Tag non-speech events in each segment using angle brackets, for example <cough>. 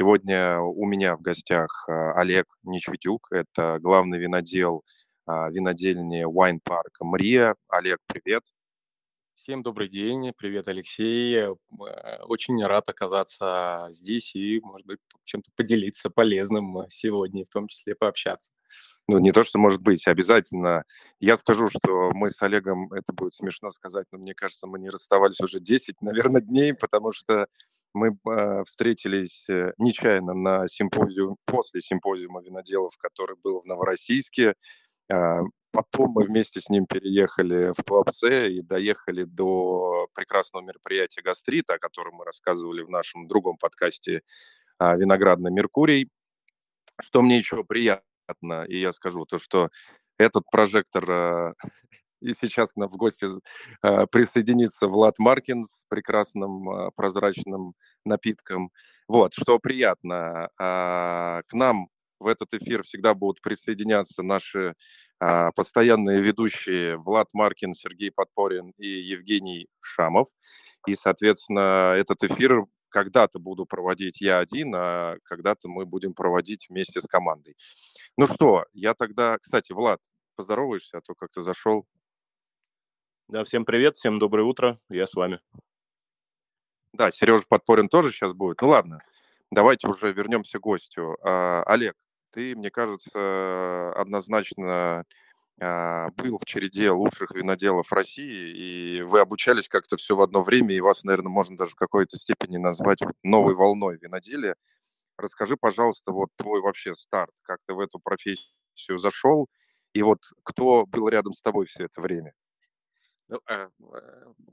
Сегодня у меня в гостях а, Олег Ничвитюк, это главный винодел а, винодельни Wine Park Мрия. Олег, привет. Всем добрый день, привет, Алексей. Э, очень рад оказаться здесь и, может быть, чем-то поделиться полезным сегодня, в том числе пообщаться. Ну, не то, что может быть, обязательно. Я скажу, что мы с Олегом, это будет смешно сказать, но мне кажется, мы не расставались уже 10, наверное, дней, потому что мы э, встретились нечаянно на симпозиум, после симпозиума виноделов, который был в Новороссийске. Э, потом мы вместе с ним переехали в Туапсе и доехали до прекрасного мероприятия «Гастрит», о котором мы рассказывали в нашем другом подкасте э, «Виноградный Меркурий». Что мне еще приятно, и я скажу, то, что этот прожектор и сейчас к нам в гости э, присоединится Влад Маркин с прекрасным э, прозрачным напитком. Вот, что приятно. Э, к нам в этот эфир всегда будут присоединяться наши постоянные ведущие Влад Маркин, Сергей Подпорин и Евгений Шамов. И, соответственно, этот эфир когда-то буду проводить я один, а когда-то мы будем проводить вместе с командой. Ну что, я тогда... Кстати, Влад, поздороваешься, а то как-то зашел. Да, всем привет, всем доброе утро, я с вами. Да, Сережа Подпорин тоже сейчас будет. Ну ладно, давайте уже вернемся к гостю. А, Олег, ты, мне кажется, однозначно а, был в череде лучших виноделов России, и вы обучались как-то все в одно время, и вас, наверное, можно даже в какой-то степени назвать новой волной виноделия. Расскажи, пожалуйста, вот твой вообще старт, как ты в эту профессию зашел, и вот кто был рядом с тобой все это время? Ну, а,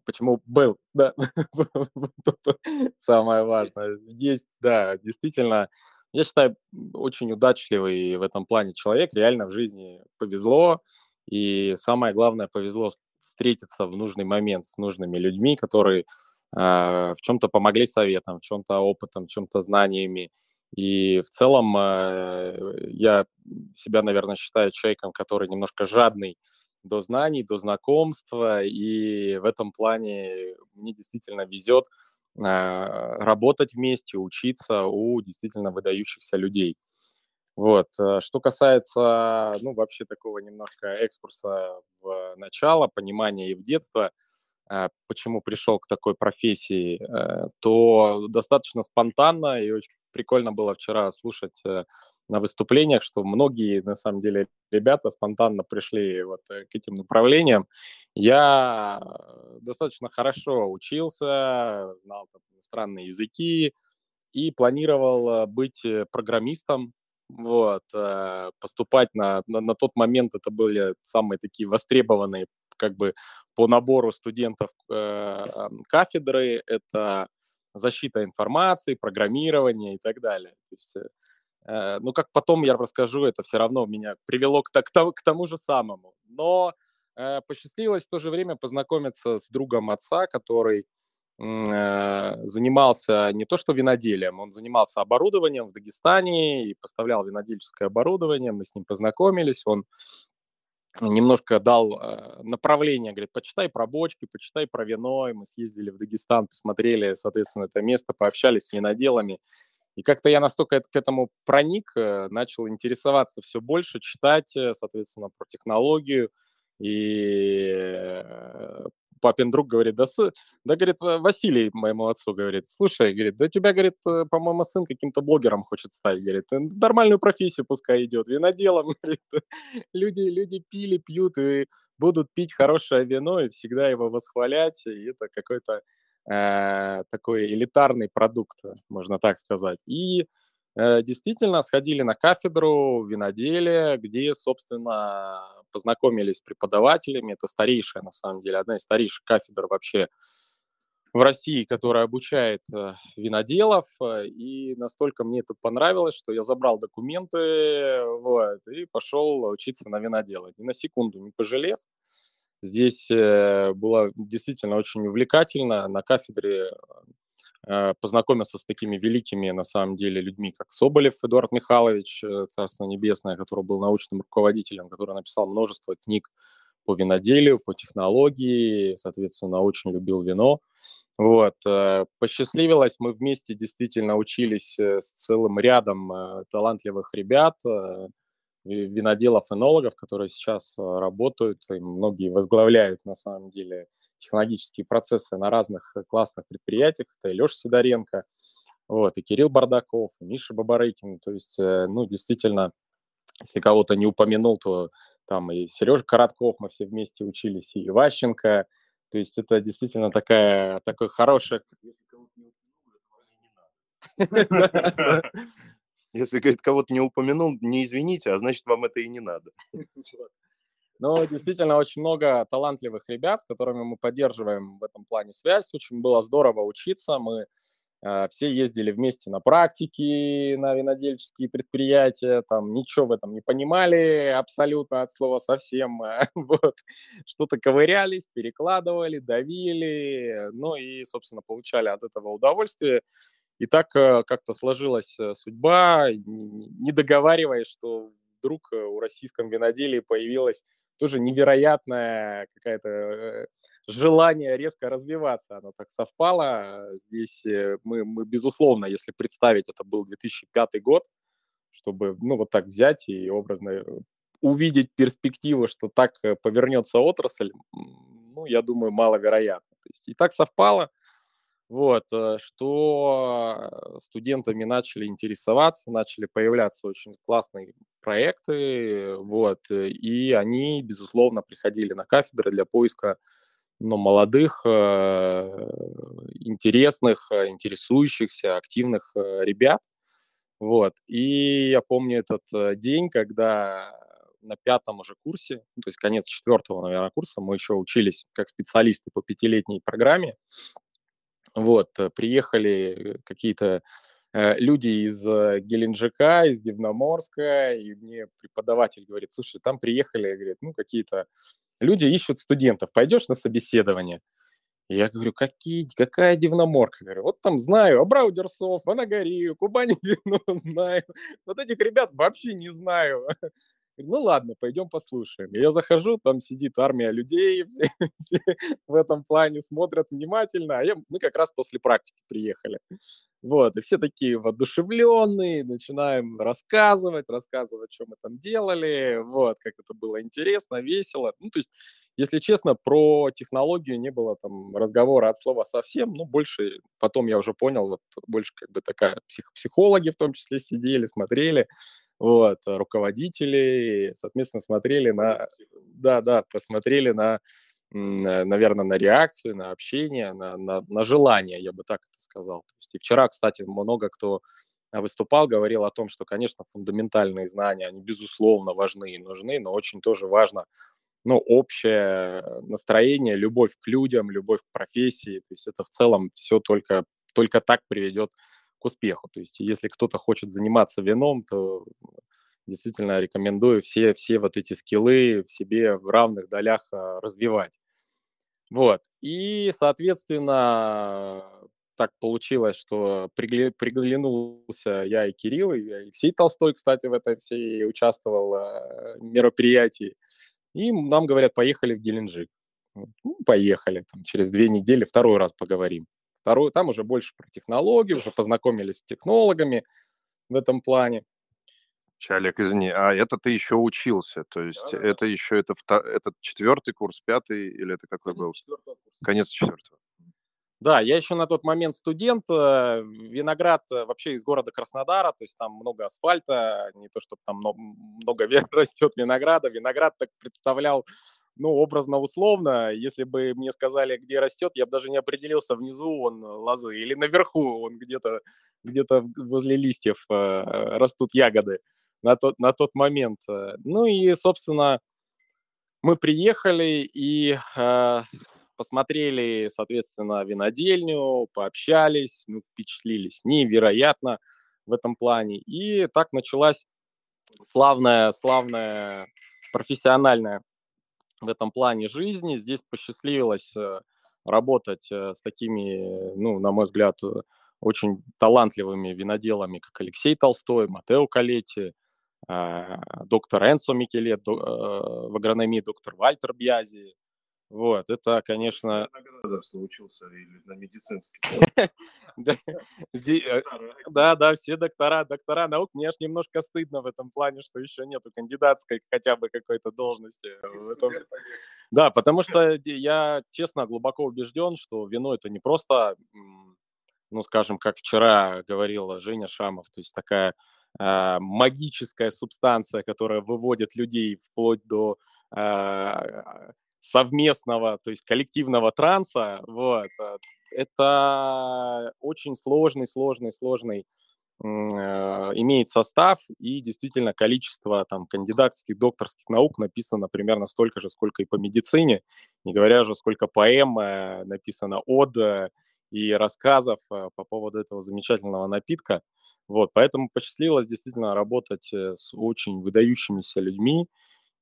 почему был, да, <laughs> самое важное. Есть, да, действительно, я считаю, очень удачливый в этом плане человек, реально в жизни повезло, и самое главное, повезло встретиться в нужный момент с нужными людьми, которые э, в чем-то помогли советом, в чем-то опытом, в чем-то знаниями. И в целом э, я себя, наверное, считаю человеком, который немножко жадный до знаний, до знакомства, и в этом плане мне действительно везет а, работать вместе, учиться у действительно выдающихся людей. Вот. Э, что касается, ну, вообще такого немножко экскурса в начало, понимания и в детство, почему пришел к такой профессии, э, то достаточно спонтанно и очень прикольно было вчера слушать на выступлениях, что многие, на самом деле, ребята спонтанно пришли вот э, к этим направлениям. Я достаточно хорошо учился, знал там, иностранные языки и планировал э, быть э, программистом. Вот, поступать на, на, на тот момент это были самые такие востребованные как бы по набору студентов э, кафедры, это защита информации, программирование и так далее. То есть Э, ну, как потом я расскажу, это все равно меня привело к, к, к тому же самому. Но э, посчастливилось в то же время познакомиться с другом отца, который э, занимался не то что виноделием, он занимался оборудованием в Дагестане и поставлял винодельческое оборудование. Мы с ним познакомились, он немножко дал э, направление, говорит, почитай про бочки, почитай про вино, и мы съездили в Дагестан, посмотрели, соответственно, это место, пообщались с виноделами, и как-то я настолько к этому проник, э, начал интересоваться все больше, читать, э, соответственно, про технологию. И папин друг говорит, да, сы, да, говорит, Василий моему отцу говорит, слушай, говорит, да тебя, говорит, по-моему, сын каким-то блогером хочет стать, говорит, нормальную профессию пускай идет, виноделом, <laughs> говорит, люди, люди пили, пьют и будут пить хорошее вино и всегда его восхвалять, и это какой-то э, такой элитарный продукт, можно так сказать. И э, действительно сходили на кафедру виноделия, где, собственно, познакомились с преподавателями. Это старейшая, на самом деле, одна из старейших кафедр вообще в России, которая обучает э, виноделов, и настолько мне это понравилось, что я забрал документы вот, и пошел учиться на винодела. Ни на секунду не пожалев. Здесь э, было действительно очень увлекательно. На кафедре э, познакомился с такими великими, на самом деле, людьми, как Соболев Эдуард Михайлович, э, Царство Небесное, который был научным руководителем, который написал множество книг по виноделию, по технологии, соответственно, очень любил вино. Вот. Посчастливилось, мы вместе действительно учились с целым рядом талантливых ребят, виноделов, энологов, которые сейчас работают, и многие возглавляют на самом деле технологические процессы на разных классных предприятиях. Это и Леша Сидоренко, вот, и Кирилл Бардаков, и Миша Бабарыкин. То есть, ну, действительно, если кого-то не упомянул, то там и Сережа Коротков, мы все вместе учились, и Иващенко. То есть это действительно такая, такой хороший... Если, говорит, кого-то не упомянул, не извините, а значит, вам это и не надо. Но действительно очень много талантливых ребят, с которыми мы поддерживаем в этом плане связь. Очень было здорово учиться. Мы э, все ездили вместе на практики, на винодельческие предприятия, там ничего в этом не понимали абсолютно от слова совсем. <laughs> вот. Что-то ковырялись, перекладывали, давили, ну и, собственно, получали от этого удовольствие. И так э, как-то сложилась э, судьба, не договариваясь, что вдруг у российском виноделии появилась тоже невероятное какое-то э, желание резко развиваться. Оно так совпало. Здесь э, мы, мы, безусловно, если представить, это был 2005 год, чтобы, ну, вот так взять и образно э, увидеть перспективу, что так повернется отрасль, ну, я думаю, маловероятно. То есть и так совпало – вот, э, что студентами начали интересоваться, начали появляться очень классные проекты, вот, э, и они, безусловно, приходили на кафедры для поиска ну, молодых, э, интересных, интересующихся, активных ребят. Вот. И я помню этот день, когда на пятом уже курсе, то есть конец четвертого, наверное, курса, мы еще учились как специалисты по пятилетней программе, вот, э, приехали э, какие-то э, люди из Геленджика, из Дивноморска, и мне преподаватель говорит, слушай, там приехали, говорит, ну, какие-то люди ищут студентов, пойдешь на собеседование? я говорю, какие, какая Дивноморка? Говорю, вот там знаю, Абрау Дерсов, Анагорию, Кубань Вино знаю. Вот этих ребят вообще не знаю. Ну ладно, пойдем послушаем. я захожу, там сидит армия людей, <laughs> все, все в этом плане смотрят внимательно, а я, мы как раз после практики приехали. Вот, и все такие воодушевленные, начинаем рассказывать, рассказывать, что мы там делали, вот, как это было интересно, весело. Ну, то есть, если честно, про технологию не было там разговора от слова совсем, ну, больше, потом я уже понял, вот, больше как бы такая псих, психологи в том числе сидели, смотрели, вот, руководители, соответственно, смотрели на, да, да, посмотрели на, наверное, на реакцию, на общение, на, на, на желание, я бы так это сказал. То есть и вчера, кстати, много кто выступал, говорил о том, что, конечно, фундаментальные знания, они, безусловно, важны и нужны, но очень тоже важно, ну, общее настроение, любовь к людям, любовь к профессии. То есть это в целом все только, только так приведет к успеху. То есть если кто-то хочет заниматься вином, то действительно рекомендую все, все вот эти скиллы в себе в равных долях а, развивать. Вот. И, соответственно, так получилось, что приглянулся я и Кирилл, и Алексей Толстой, кстати, в этой всей участвовал э, мероприятии. И нам говорят, поехали в Геленджик. Ну, поехали, там, через две недели второй раз поговорим. Вторую, там уже больше про технологии, уже познакомились с технологами в этом плане. Олег, извини, а это ты еще учился, то есть да, это да. еще это этот четвертый курс, пятый или это какой Конец был? Четвертого курса. Конец четвертого. Да, я еще на тот момент студент, э, Виноград э, вообще из города Краснодара, то есть там много асфальта, не то чтобы там много <laughs> растет винограда. Виноград так представлял ну, образно-условно, если бы мне сказали, где растет, я бы даже не определился, внизу он лозы или наверху он где-то где возле листьев э, растут ягоды на тот, на тот момент. Ну и, собственно, мы приехали и э, посмотрели, соответственно, винодельню, пообщались, ну, впечатлились невероятно в этом плане. И так началась славная, славная профессиональная в этом плане жизни. Здесь посчастливилось э, работать э, с такими, ну, на мой взгляд, э, очень талантливыми виноделами, как Алексей Толстой, Матео Калетти, доктор Энсо Микелет в агрономии, доктор Вальтер Бьязи. Вот, это, конечно... Что учился или на медицинский. <laughs> Э, да, да, все доктора, доктора наук. Мне аж немножко стыдно в этом плане, что еще нету кандидатской хотя бы какой-то должности. Да, потому что я, честно, глубоко убежден, что вино это не просто, ну, скажем, как вчера говорила Женя Шамов, то есть такая а, магическая субстанция, которая выводит людей вплоть до а, совместного, то есть коллективного транса, вот, а, это очень сложный, сложный, сложный э, имеет состав и действительно количество там кандидатских, докторских наук написано примерно столько же, сколько и по медицине, не говоря же, сколько поэм э, написано от и рассказов э, по поводу этого замечательного напитка. Вот, поэтому посчастливилось действительно работать с очень выдающимися людьми,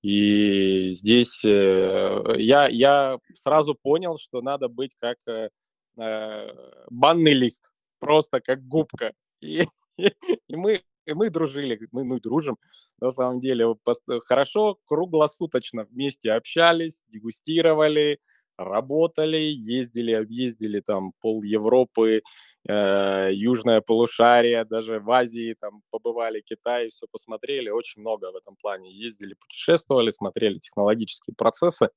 и здесь э, я, я сразу понял, что надо быть как э, э банный лист, просто как губка. И, <laughs> и, мы, и мы дружили, мы ну, дружим, на самом деле, хорошо, круглосуточно вместе общались, дегустировали, работали, ездили, объездили там пол Европы, э, южное полушарие, даже в Азии там побывали, Китай, все посмотрели, очень много в этом плане ездили, путешествовали, смотрели технологические процессы.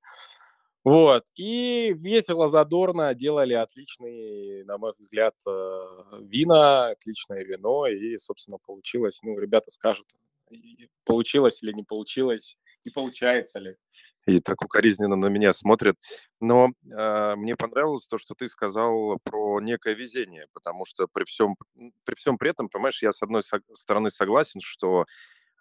Вот, и весело, задорно делали отличные, на мой взгляд, э, вина, отличное вино, и, собственно, получилось, ну, ребята скажут, получилось или не получилось, и получается ли и так укоризненно на меня смотрят. Но э, мне понравилось то, что ты сказал про некое везение, потому что при всем, при всем при этом, понимаешь, я с одной стороны согласен, что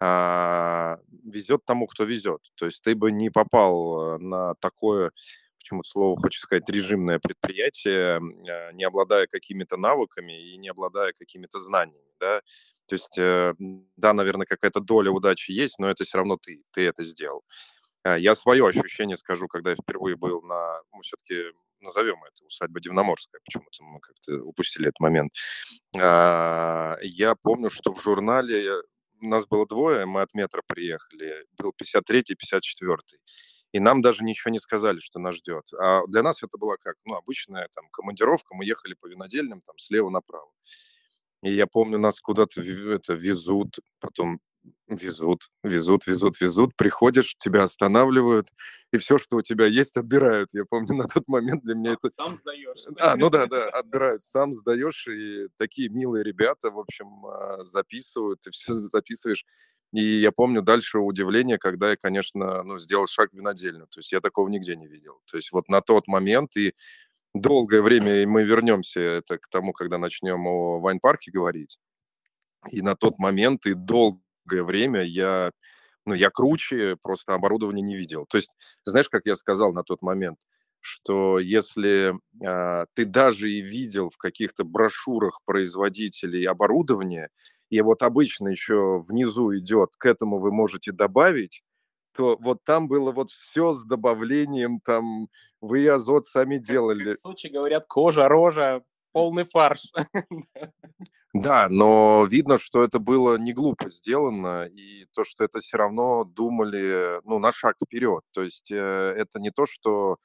э, везет тому, кто везет. То есть ты бы не попал на такое, почему-то слово хочется сказать, режимное предприятие, э, не обладая какими-то навыками и не обладая какими-то знаниями, да. То есть, э, да, наверное, какая-то доля удачи есть, но это все равно ты, ты это сделал. А, я свое ощущение скажу, когда я впервые был на, ну, все-таки назовем это усадьба Дивноморская, почему-то мы как-то упустили этот момент. А, я помню, что в журнале нас было двое, мы от метра приехали, был 53-й, 54-й. И нам даже ничего не сказали, что нас ждет. А для нас это была как, ну, обычная там командировка, мы ехали по винодельным там слева направо. И я помню, нас куда-то это, везут, потом везут, везут, везут, везут, приходишь, тебя останавливают, и все, что у тебя есть, отбирают. Я помню, <laughs> на тот момент для меня это... Сам сдаешь. <laughs> А, ну да, да, отбирают, сам сдаешь, и такие милые ребята, в общем, а, записывают, ты все <laughs> записываешь. И я помню дальше удивление, когда я, конечно, ну, сделал шаг в винодельню. То есть я такого нигде не видел. То есть вот на тот момент и долгое время, и мы вернемся это к тому, когда начнем о вайн-парке говорить. И на тот момент и долго время я, ну, я круче просто оборудования не видел. То есть, знаешь, как я сказал на тот момент, что если э, ты даже и видел в каких-то брошюрах производителей оборудования, и вот обычно еще внизу идет, к этому вы можете добавить, то вот там было вот все с добавлением, там вы азот сами делали. Как в Сочи говорят, кожа, рожа, полный фарш. Да, но видно, что это было не глупо сделано, и то, что это все равно думали, ну, на шаг вперед. То есть э, это не то, что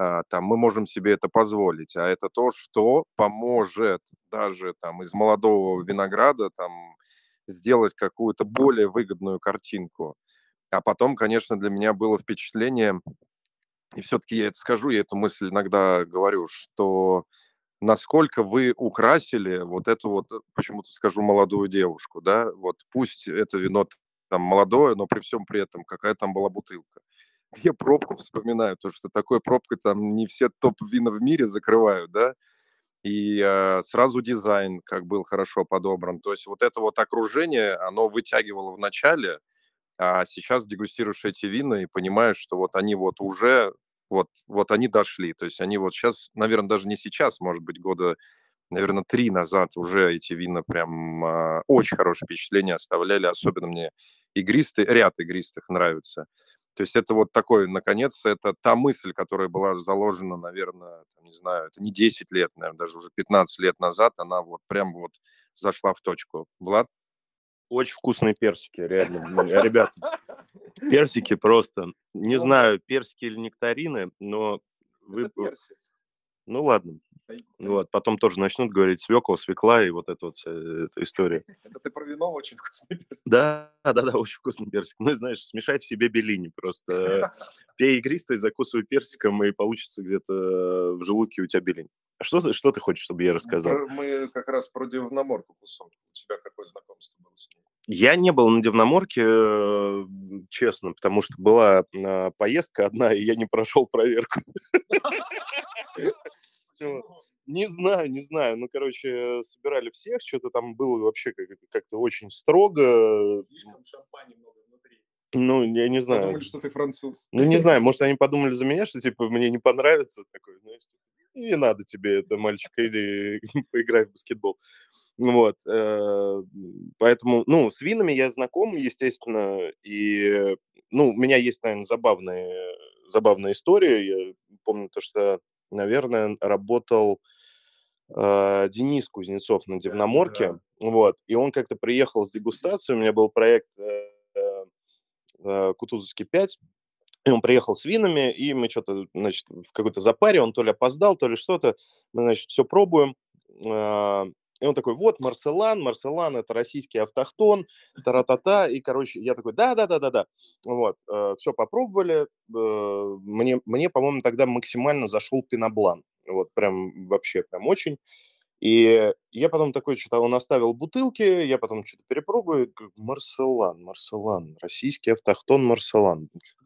э, там мы можем себе это позволить, а это то, что поможет даже там из молодого винограда там сделать какую-то более выгодную картинку. А потом, конечно, для меня было впечатление, и все-таки я это скажу, я эту мысль иногда говорю, что насколько вы украсили вот эту вот, э, почему-то скажу, молодую девушку, да, вот пусть это вино там молодое, но при всем при этом какая там была бутылка. <laughs> Я пробку вспоминаю, то, что такой пробкой там не все топ-вина в мире закрывают, да, и э, сразу дизайн как был хорошо подобран. То есть вот это вот окружение, оно вытягивало в начале, а сейчас дегустируешь эти вина и понимаешь, что вот они вот уже вот, вот они дошли. То есть они вот сейчас, наверное, даже не сейчас, может быть, года, наверное, три назад уже эти вина прям э, очень хорошее впечатление оставляли. Особенно мне игристые, ряд игристых нравится. То есть это вот такой, наконец, это та мысль, которая была заложена, наверное, там, не знаю, это не 10 лет, наверное, даже уже 15 лет назад, она вот прям вот зашла в точку. Влад? Очень вкусные персики, реально, ребята. Персики просто, не знаю, персики или нектарины, но Вы... Ну ладно. Вот, потом тоже начнут говорить свекла, свекла и вот эта вот вся эта история. <laughs> Это ты про вино очень вкусный персик. Да, да, да, очень вкусный персик. Ну, знаешь, смешай в себе белини просто. <laughs> Пей игристый, закусывай персиком, и получится где-то в желудке у тебя белень. А что ты, что ты хочешь, чтобы я рассказал? Мы как раз про Дивноморку кусок. У тебя какое знакомство было с ней? Я не был на Дивноморке, э, честно, потому что была а, поездка одна, и я не прошел проверку. <laughs> Не знаю, не знаю. Ну, короче, собирали всех, что-то там было вообще как-то очень строго. Слишком шампани много внутри. Ну, я не знаю. Подумали, что ты француз. Ну, не знаю, может, они подумали за меня, что, типа, мне не понравится такой, знаешь, типа, не надо тебе это, мальчик, иди <laughs> поиграй в баскетбол. Вот, э, поэтому, ну, с винами я знаком, естественно, и, ну, у меня есть, наверное, забавная, забавная история. Я помню то, что, наверное, работал э, Денис Кузнецов на Дивноморке, да. вот, и он как-то приехал с дегустацией, у меня был проект э, Кутузовский 5, и он приехал с винами, и мы что-то, значит, в какой-то запаре, он то ли опоздал, то ли что-то, мы, значит, все пробуем, и он такой, вот, Марселан, Марселан – это российский автохтон, та-та-та, и, короче, я такой, да-да-да-да-да, вот, э, все попробовали, э, мне, мне, по-моему, тогда максимально зашел Пино блан, вот, прям вообще, прям очень, и я потом такой, что-то он оставил бутылки, я потом что-то перепробую, Марселан, Марселан, российский автохтон Марселан, bullshit.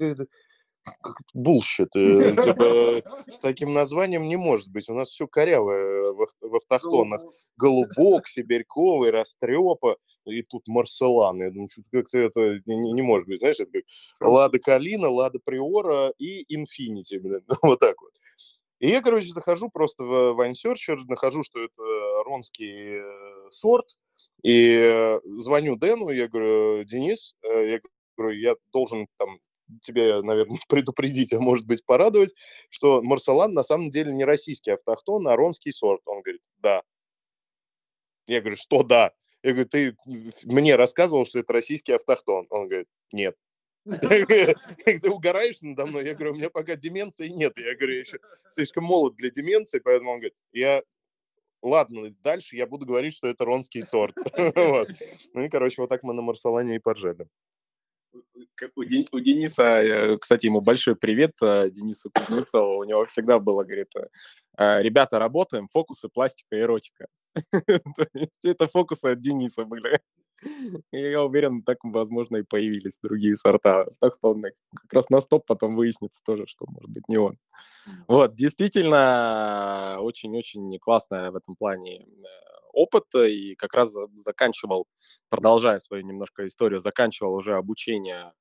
Э, <laughs> типа, с таким названием не может быть. У нас все корявое в, в автохтонах. Голубок, Сибирьковый, Растрепа. И тут Марселан. Я думаю, что как-то это не, не может быть. Знаешь, это как Лада Калина, Лада Приора и Инфинити. Блин. <laughs> Вот так вот. И я, короче, захожу просто в Вайнсерчер, нахожу, что это ронский э, сорт, и э, звоню Дэну, я говорю, Денис, я говорю, я должен там тебе, наверное, <laughs> предупредить, а может быть порадовать, что Марселан на самом деле не российский автохтон, а ронский сорт. Он говорит, да. Я говорю, что да? Я говорю, ты мне рассказывал, что это российский автохтон. Он говорит, нет. <laughs> <laughs> Ты угораешь надо мной? Я говорю, у меня пока деменции нет. Я говорю, я еще слишком молод для деменции, поэтому он говорит, я ладно, дальше я буду говорить, что это ронский сорт. вот. Ну и, короче, вот так мы на Марсалане и поржали у, Дени, у Дениса, э, кстати, ему большой привет, э, Денису Кузнецову, у него всегда было, говорит, э, ребята, работаем, фокусы, пластика, эротика. <laughs> Это фокусы от Дениса были. И я уверен, так, возможно, и появились другие сорта. Так что он как раз на стоп потом выяснится тоже, что, может быть, не он. Вот, действительно, очень-очень классная в этом плане опыт и как раз заканчивал, продолжая свою немножко историю, заканчивал уже обучение,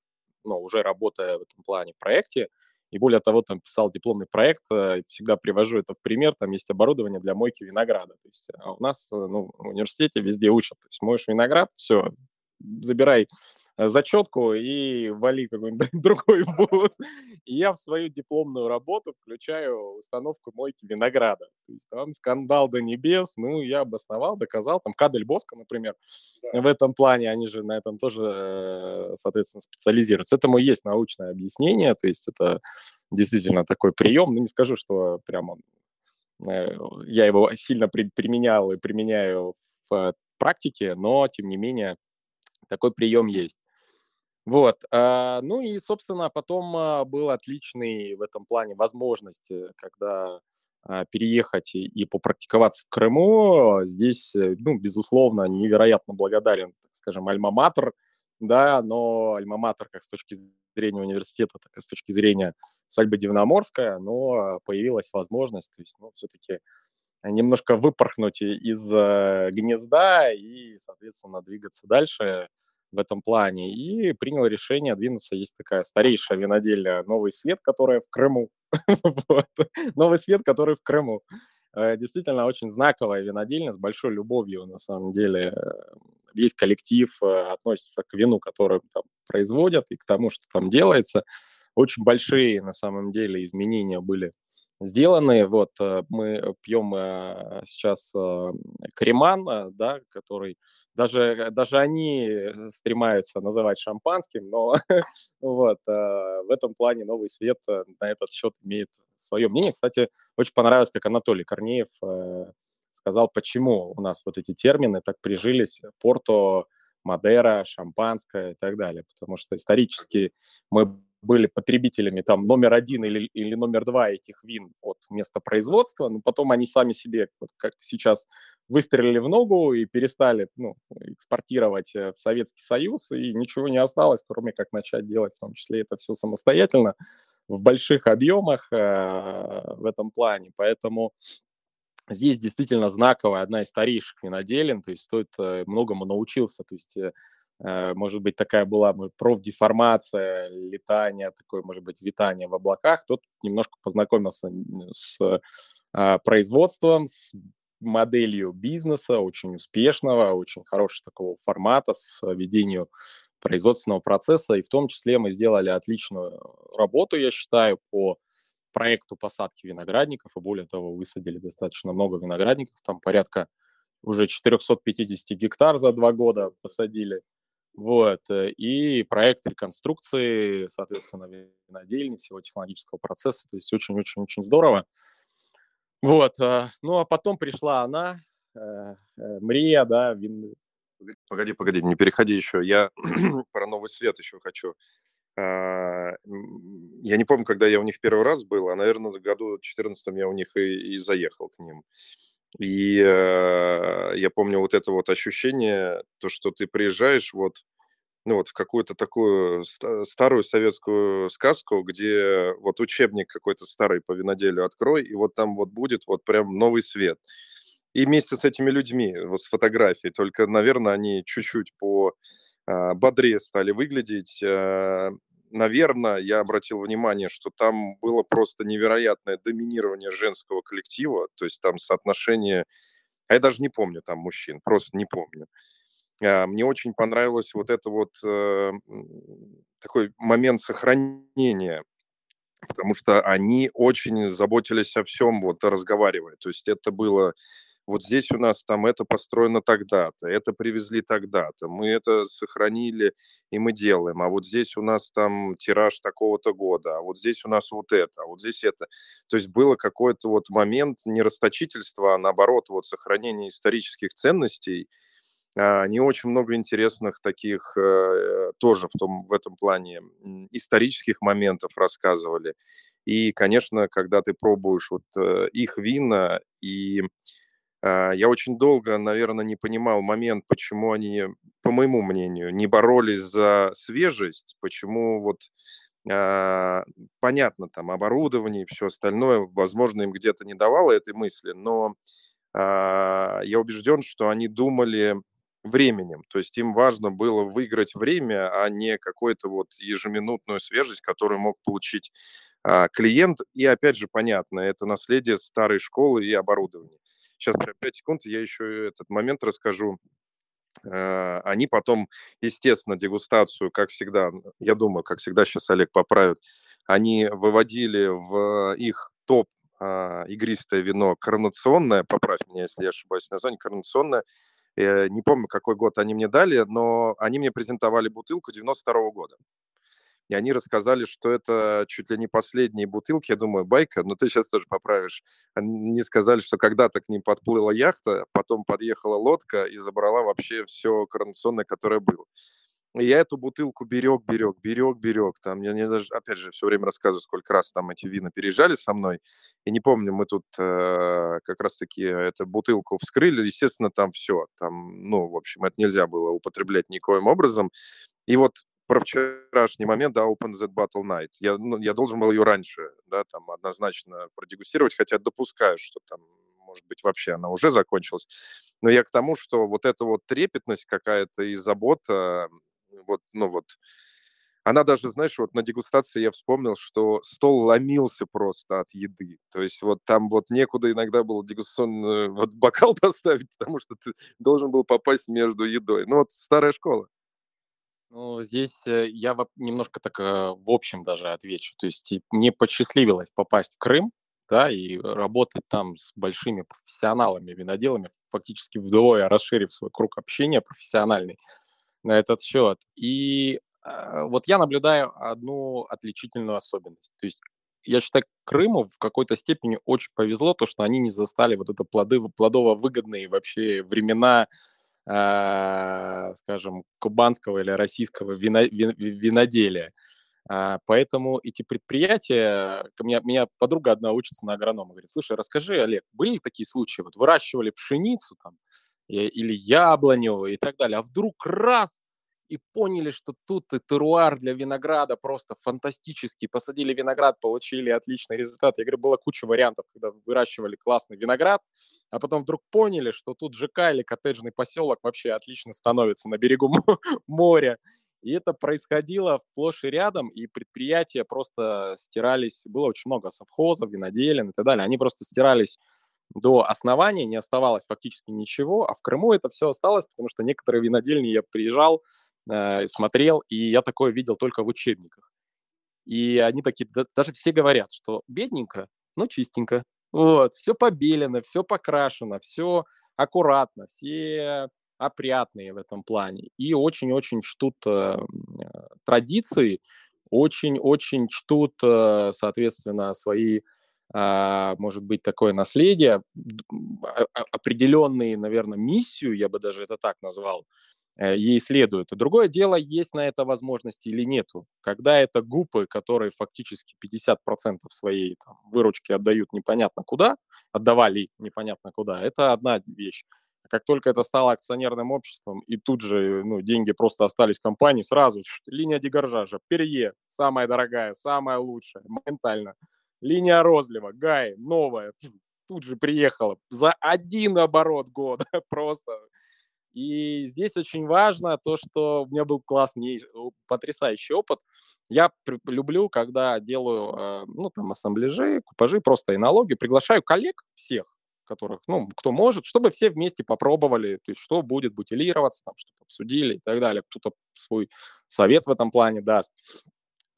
ну, уже работая в этом плане в проекте, и более того, там писал дипломный проект, э, всегда привожу это в пример, там есть оборудование для мойки винограда. То есть а у нас э, ну, в университете везде учат, то есть моешь виноград, все, забирай зачетку и вали какой-нибудь <laughs> другой бут. И я в свою дипломную работу включаю установку мойки винограда. То есть там скандал до небес. Ну, я обосновал, доказал. Там Кадель Боска, например, да. в этом плане, они же на этом тоже, э, соответственно, специализируются. Этому есть научное объяснение. То есть это действительно такой прием. Ну, не скажу, что прямо э, я его сильно при, применял и применяю в практике, но, тем не менее, такой прием есть. Вот, а, ну и, собственно, потом а, был отличный в этом плане возможность, э, когда а, переехать и, попрактиковаться в Крыму. Здесь, э, ну, безусловно, невероятно благодарен, так скажем, Альма-Матер, да, но Альма-Матер как с точки зрения университета, так и с точки зрения Сальбы Дивноморская, но появилась возможность, то есть, ну, все-таки немножко выпорхнуть из э, гнезда и, соответственно, двигаться дальше в этом плане и принял решение двинуться. Есть такая старейшая винодельня «Новый свет», которая в Крыму. <laughs> «Новый свет», который в Крыму. Э, действительно очень знаковая винодельня с большой любовью, на самом деле. Весь коллектив э, относится к вину, которое там производят, и к тому, что там делается. Очень большие, на самом деле, изменения были сделаны. Вот э, мы пьем э, сейчас э, креман, да, который даже, даже они стремаются называть шампанским, но <laughs> вот в этом плане новый свет на этот счет имеет свое мнение. Кстати, очень понравилось, как Анатолий Корнеев сказал, почему у нас вот эти термины так прижились. Порто, Мадера, шампанское и так далее. Потому что исторически мы были потребителями там номер один или, или номер два этих вин от места производства, но потом они сами себе, вот как сейчас, выстрелили в ногу и перестали ну, экспортировать э, в Советский Союз, и ничего не осталось, кроме как начать делать в том числе это все самостоятельно в больших объемах э, в этом плане. Поэтому здесь действительно знаковая, одна из старейших виноделин, то есть стоит э, многому научился, то есть э, может быть, такая была профдеформация, летание, такое, может быть, витание в облаках, тот немножко познакомился с а, производством, с моделью бизнеса, очень успешного, очень хорошего такого формата, с ведением производственного процесса, и в том числе мы сделали отличную работу, я считаю, по проекту посадки виноградников, и более того, высадили достаточно много виноградников, там порядка уже 450 гектар за два года посадили. Вот. Э, и проект реконструкции, соответственно, винодельни, всего технологического процесса. То есть очень-очень-очень здорово. Вот. Э, ну, а потом пришла она, э, Мрия, да, вин... Погоди, погоди, не переходи еще. Я <clears throat> про новый свет еще хочу. А, я не помню, когда я у них первый раз был, а, наверное, в году 14 я у них и, и заехал к ним. И э, я помню вот это вот ощущение, то, что ты приезжаешь вот, ну вот в какую-то такую старую советскую сказку, где вот учебник какой-то старый по виноделию открой, и вот там вот будет вот прям новый свет. И вместе с этими людьми, вот с фотографией, только, наверное, они чуть-чуть по э, бодрее стали выглядеть. Наверное, я обратил внимание, что там было просто невероятное доминирование женского коллектива, то есть там соотношение, а я даже не помню там мужчин, просто не помню. А, мне очень понравилось вот это вот э, такой момент сохранения, потому что они очень заботились о всем, вот разговаривая. То есть это было вот здесь у нас там это построено тогда-то, это привезли тогда-то, мы это сохранили и мы делаем, а вот здесь у нас там тираж такого-то года, а вот здесь у нас вот это, а вот здесь это. То есть было какой-то вот момент не расточительства, а наоборот вот сохранение исторических ценностей, а, не очень много интересных таких э, тоже в, том, в этом плане исторических моментов рассказывали. И, конечно, когда ты пробуешь вот э, их вина и я очень долго, наверное, не понимал момент, почему они, по моему мнению, не боролись за свежесть, почему вот а, понятно, там оборудование и все остальное, возможно, им где-то не давало этой мысли, но а, я убежден, что они думали временем, то есть им важно было выиграть время, а не какую-то вот ежеминутную свежесть, которую мог получить клиент. И опять же, понятно, это наследие старой школы и оборудования. Сейчас прям 5 секунд, я еще этот момент расскажу. Э, они потом, естественно, дегустацию, как всегда, я думаю, как всегда сейчас Олег поправит, они выводили в их топ а, игристое вино коронационное, поправь меня, если я ошибаюсь, название коронационное. Э, не помню, какой год они мне дали, но они мне презентовали бутылку 92 -го года и они рассказали, что это чуть ли не последние бутылки. Я думаю, байка, но ты сейчас тоже поправишь. Они сказали, что когда-то к ним подплыла яхта, потом подъехала лодка и забрала вообще все коронационное, которое было. И я эту бутылку берег, берег, берег, берег. Там, я не даже, опять же, все время рассказываю, сколько раз там эти вина переезжали со мной. И не помню, мы тут э, как раз-таки эту бутылку вскрыли. Естественно, там все. Там, ну, в общем, это нельзя было употреблять никоим образом. И вот про вчерашний момент, да, Open Z Battle Night. Я, ну, я должен был ее раньше, да, там однозначно продегустировать, хотя допускаю, что там, может быть, вообще она уже закончилась. Но я к тому, что вот эта вот трепетность какая-то и забота, вот, ну вот, она даже, знаешь, вот на дегустации я вспомнил, что стол ломился просто от еды. То есть вот там вот некуда иногда было дегустационный вот бокал <laughs> поставить, потому что ты должен был попасть между едой. Ну вот старая школа. Ну, здесь э, я немножко так э, в общем даже отвечу. То есть мне посчастливилось попасть в Крым, да, и работать там с большими профессионалами, виноделами, фактически вдвое расширив свой круг общения профессиональный на этот счет. И э, вот я наблюдаю одну отличительную особенность. То есть я считаю, Крыму в какой-то степени очень повезло, то, что они не застали вот это плоды, плодово-выгодные вообще времена, скажем, кубанского или российского вино, вин, виноделия. А, поэтому эти предприятия, меня, меня подруга одна учится на агронома, говорит, слушай, расскажи, Олег, были такие случаи, вот выращивали пшеницу там, или яблоню и так далее, а вдруг раз и поняли, что тут и теруар для винограда просто фантастический. Посадили виноград, получили отличный результат. Я говорю, была куча вариантов, когда выращивали классный виноград, а потом вдруг поняли, что тут ЖК или коттеджный поселок вообще отлично становится на берегу <laughs> моря. И это происходило вплошь и рядом, и предприятия просто стирались. Было очень много совхозов, виноделин и так далее. Они просто стирались до основания, не оставалось фактически ничего, а в Крыму это все осталось, потому что некоторые винодельни я приезжал, э, смотрел, и я такое видел только в учебниках. И они такие, да, даже все говорят, что бедненько, но чистенько. Вот, все побелено, все покрашено, все аккуратно, все опрятные в этом плане. И очень-очень чтут э, традиции, очень-очень чтут, э, соответственно, свои, э, может быть, такое наследие, определенные, наверное, миссию, я бы даже это так назвал, э, ей следует. другое дело, есть на это возможности или нету. Когда это гупы, которые фактически 50% своей там, выручки отдают непонятно куда, отдавали непонятно куда, это одна вещь. Как только это стало акционерным обществом, и тут же ну, деньги просто остались в компании, сразу линия дегоржажа, Перье, самая дорогая, самая лучшая, моментально. Линия розлива, Гай, новая, тут же приехала за один оборот года <laughs> просто. И здесь очень важно то, что у меня был классный, потрясающий опыт. Я люблю, когда делаю, э, ну, там, ассамбляжи, купажи, просто энологию, приглашаю коллег всех, которых, ну, кто может, чтобы все вместе попробовали, то есть что будет бутилироваться, там, чтобы обсудили и так далее. Кто-то свой совет в этом плане даст.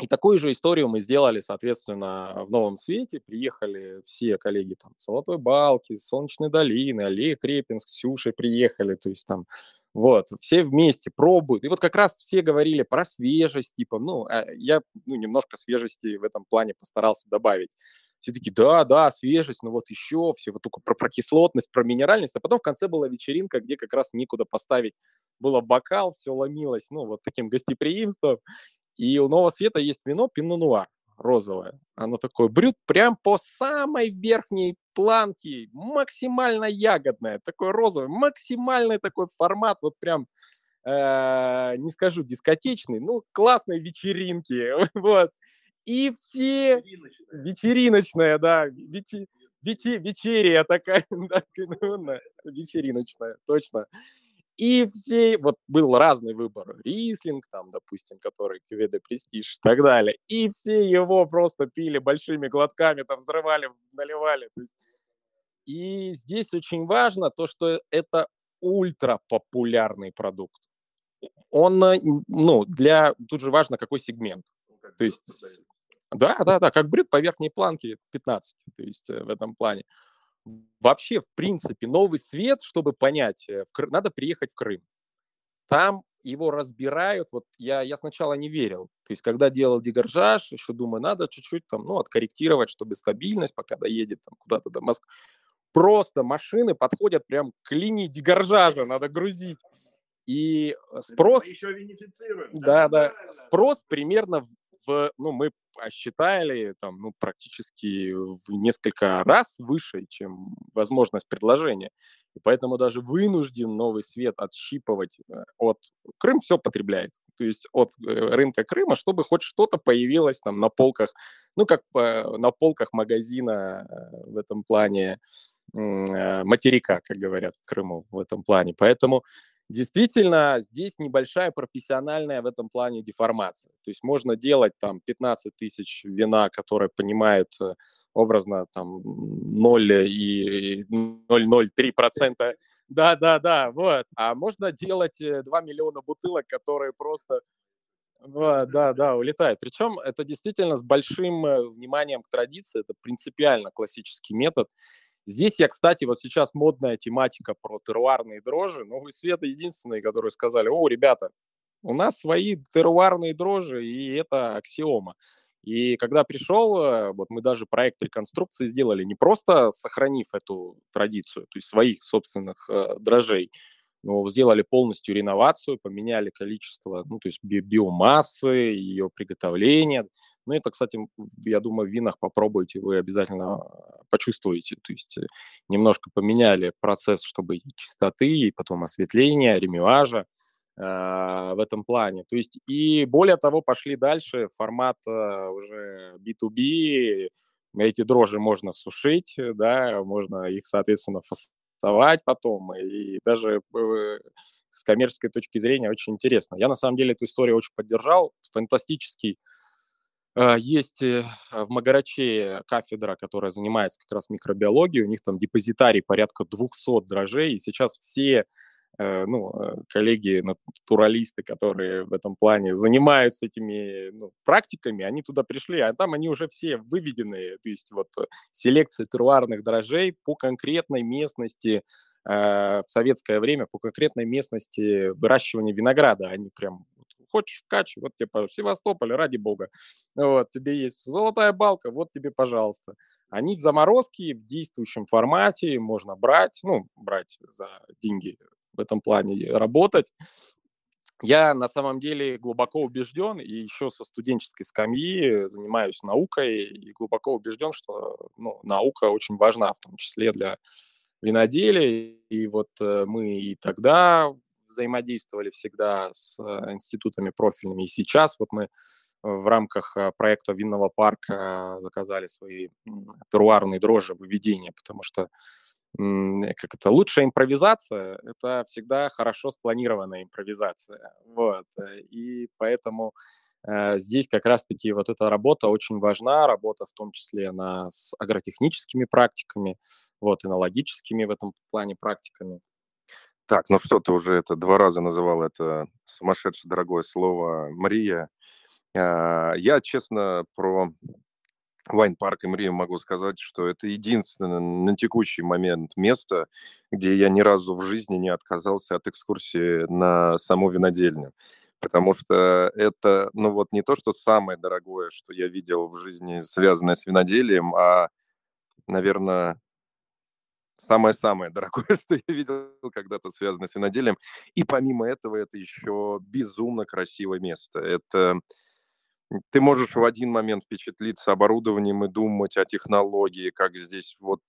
И такую же историю мы сделали, соответственно, в Новом Свете. Приехали все коллеги там с Золотой Балки, Солнечной долины, Олег Репинск, Ксюшей приехали, то есть там вот, все вместе пробуют. И вот как раз все говорили про свежесть, типа, ну, а я ну, немножко свежести в этом плане постарался добавить. Все таки да, да, свежесть, но вот еще все, вот только про, про кислотность, про минеральность. А потом в конце была вечеринка, где как раз некуда поставить. Было бокал, все ломилось, ну, вот таким гостеприимством. И у Нового Света есть вино Пино Нуар розовое. Оно такое брют прям по самой верхней планке, максимально ягодное, такое розовое, максимальный такой формат, вот прям, э, не скажу дискотечный, ну, классной вечеринки, <laughs> вот. И все... Вечериночная. Вечериночная, да. Вечи... Вечи... Вечерия такая, <laughs> да, вечериночная, точно. И все, вот был разный выбор, Рислинг, там, допустим, который Кюведе Престиж и так далее. И все его просто пили большими глотками, там, взрывали, наливали. То есть... И здесь очень важно то, что это ультра популярный продукт. Он, э, ну, для, тут же важно, какой сегмент. Ну, то есть, да, да, да, как брюк по верхней планке 15, то есть э, в этом плане. Вообще, в принципе, новый свет, чтобы понять, э, надо приехать в Крым. Там его разбирают. Вот я, я сначала не верил. То есть, когда делал дегоржаж, еще думаю, надо чуть-чуть там, ну, откорректировать, чтобы стабильность, пока доедет там куда-то до Москвы. Просто машины подходят прям к линии дегоржажа, надо грузить. И э, спрос... еще Да, да. Спрос примерно в, ну, мы посчитали там, ну, практически в несколько раз выше, чем возможность предложения. И поэтому даже вынужден новый свет отщипывать э, от... Крым все потребляет. То есть от э, рынка Крыма, чтобы хоть что-то появилось там на полках, ну, как на полках магазина э, в этом плане материка, как говорят в Крыму в этом плане. Поэтому действительно здесь небольшая профессиональная в этом плане деформация. То есть можно делать там 15 тысяч вина, которые понимают э, образно там 0 и 0,03%. Да, да, да, вот. А можно делать 2 э, миллиона бутылок, которые просто Да, да, улетает. Причем это действительно с большим э, вниманием к традиции, это принципиально классический метод. Здесь я, кстати, вот сейчас модная тематика про теруарные дрожжи, но вы Света единственные, которые сказали, о, ребята, у нас свои теруарные дрожжи, и это аксиома. И когда пришел, э, вот мы даже проект реконструкции сделали, не просто сохранив эту традицию, то есть своих собственных э, дрожжей, но сделали полностью реновацию, поменяли количество, ну, то есть би- биомассы, ее приготовления. Ну, это, кстати, я думаю, в винах попробуйте, вы обязательно почувствуете. То есть э, немножко поменяли процесс, чтобы и чистоты, и потом осветления, ремюажа. А, в этом плане. То есть и более того, пошли дальше, формат а, уже B2B, эти дрожжи можно сушить, да, можно их, соответственно, фасовать потом, и даже э, с коммерческой точки зрения очень интересно. Я, на самом деле, эту историю очень поддержал, фантастический есть э, в Магараче кафедра, которая занимается как раз микробиологией, у них там депозитарий порядка 200 дрожжей, и сейчас все Э, ну, э, коллеги, натуралисты, которые в этом плане занимаются этими ну, практиками, они туда пришли, а там они уже все выведены, то есть вот э, селекция теруарных дрожжей по конкретной местности в советское время, по конкретной местности выращивания винограда, они прям хочешь в Каче, вот тебе, пожалуйста, Севастополь, ради бога. Вот, тебе есть золотая балка, вот тебе, пожалуйста. Они в заморозке, в действующем формате, можно брать, ну, брать за деньги в этом плане работать. Я на самом деле глубоко убежден, и еще со студенческой скамьи занимаюсь наукой, и глубоко убежден, что ну, наука очень важна, в том числе для виноделия. И вот э, мы и тогда взаимодействовали всегда с э, институтами профильными, и сейчас вот мы в рамках э, проекта винного парка заказали свои теруарные дрожжи выведения, потому что как это, лучшая импровизация – это всегда хорошо спланированная импровизация. Вот. Э, и поэтому э, здесь как раз-таки вот эта работа очень важна, работа в том числе на, с агротехническими практиками, вот, энологическими в этом плане практиками. Так, ну что ты уже это два раза называл это сумасшедшее дорогое слово Мария. А, я, честно, про Вайн-парк Имри могу сказать, что это единственное на текущий момент место, где я ни разу в жизни не отказался от экскурсии на саму винодельню. Потому что это, ну вот не то, что самое дорогое, что я видел в жизни, связанное с виноделием, а, наверное, самое-самое дорогое, <laughs> что я видел когда-то связанное с виноделием. И помимо этого, это еще безумно красивое место. Это ты можешь в один момент впечатлиться оборудованием и думать о технологии, как здесь вот...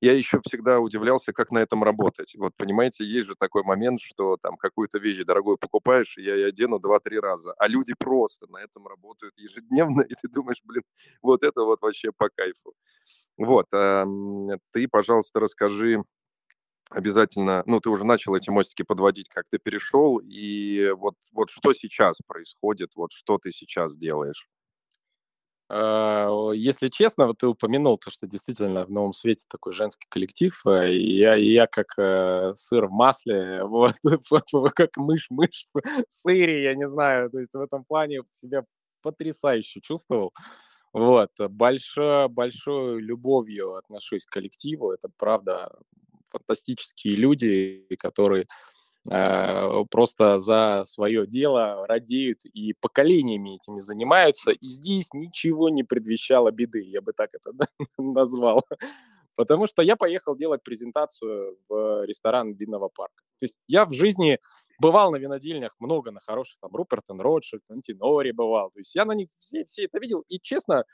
Я еще всегда удивлялся, как на этом работать. Вот, понимаете, есть же такой момент, что там какую-то вещь дорогую покупаешь, и я ее одену два-три раза, а люди просто на этом работают ежедневно, <laughs> и ты думаешь, блин, вот это вот вообще по кайфу. Вот, ты, пожалуйста, расскажи обязательно, ну, ты уже начал эти мостики подводить, как ты перешел, и вот, вот что сейчас происходит, вот что ты сейчас делаешь? А, если честно, вот ты упомянул то, что действительно в новом свете такой женский коллектив, э, и я, и я как э, сыр в масле, <laughs> вот, <laughs> как мышь-мышь в сыре, я не знаю, то есть в этом плане себя потрясающе чувствовал. Вот, большой, большой любовью отношусь к коллективу, это правда фантастические люди, которые э, просто за свое дело радеют и поколениями этими занимаются. И здесь ничего не предвещало беды, я бы так это <laughs> назвал. Потому что я поехал делать презентацию в ресторан винного парка. То есть я в жизни бывал на винодельнях много на хороших, там, Руперт Ротшильд, Антинори бывал. То есть я на них все, все это видел. И, честно,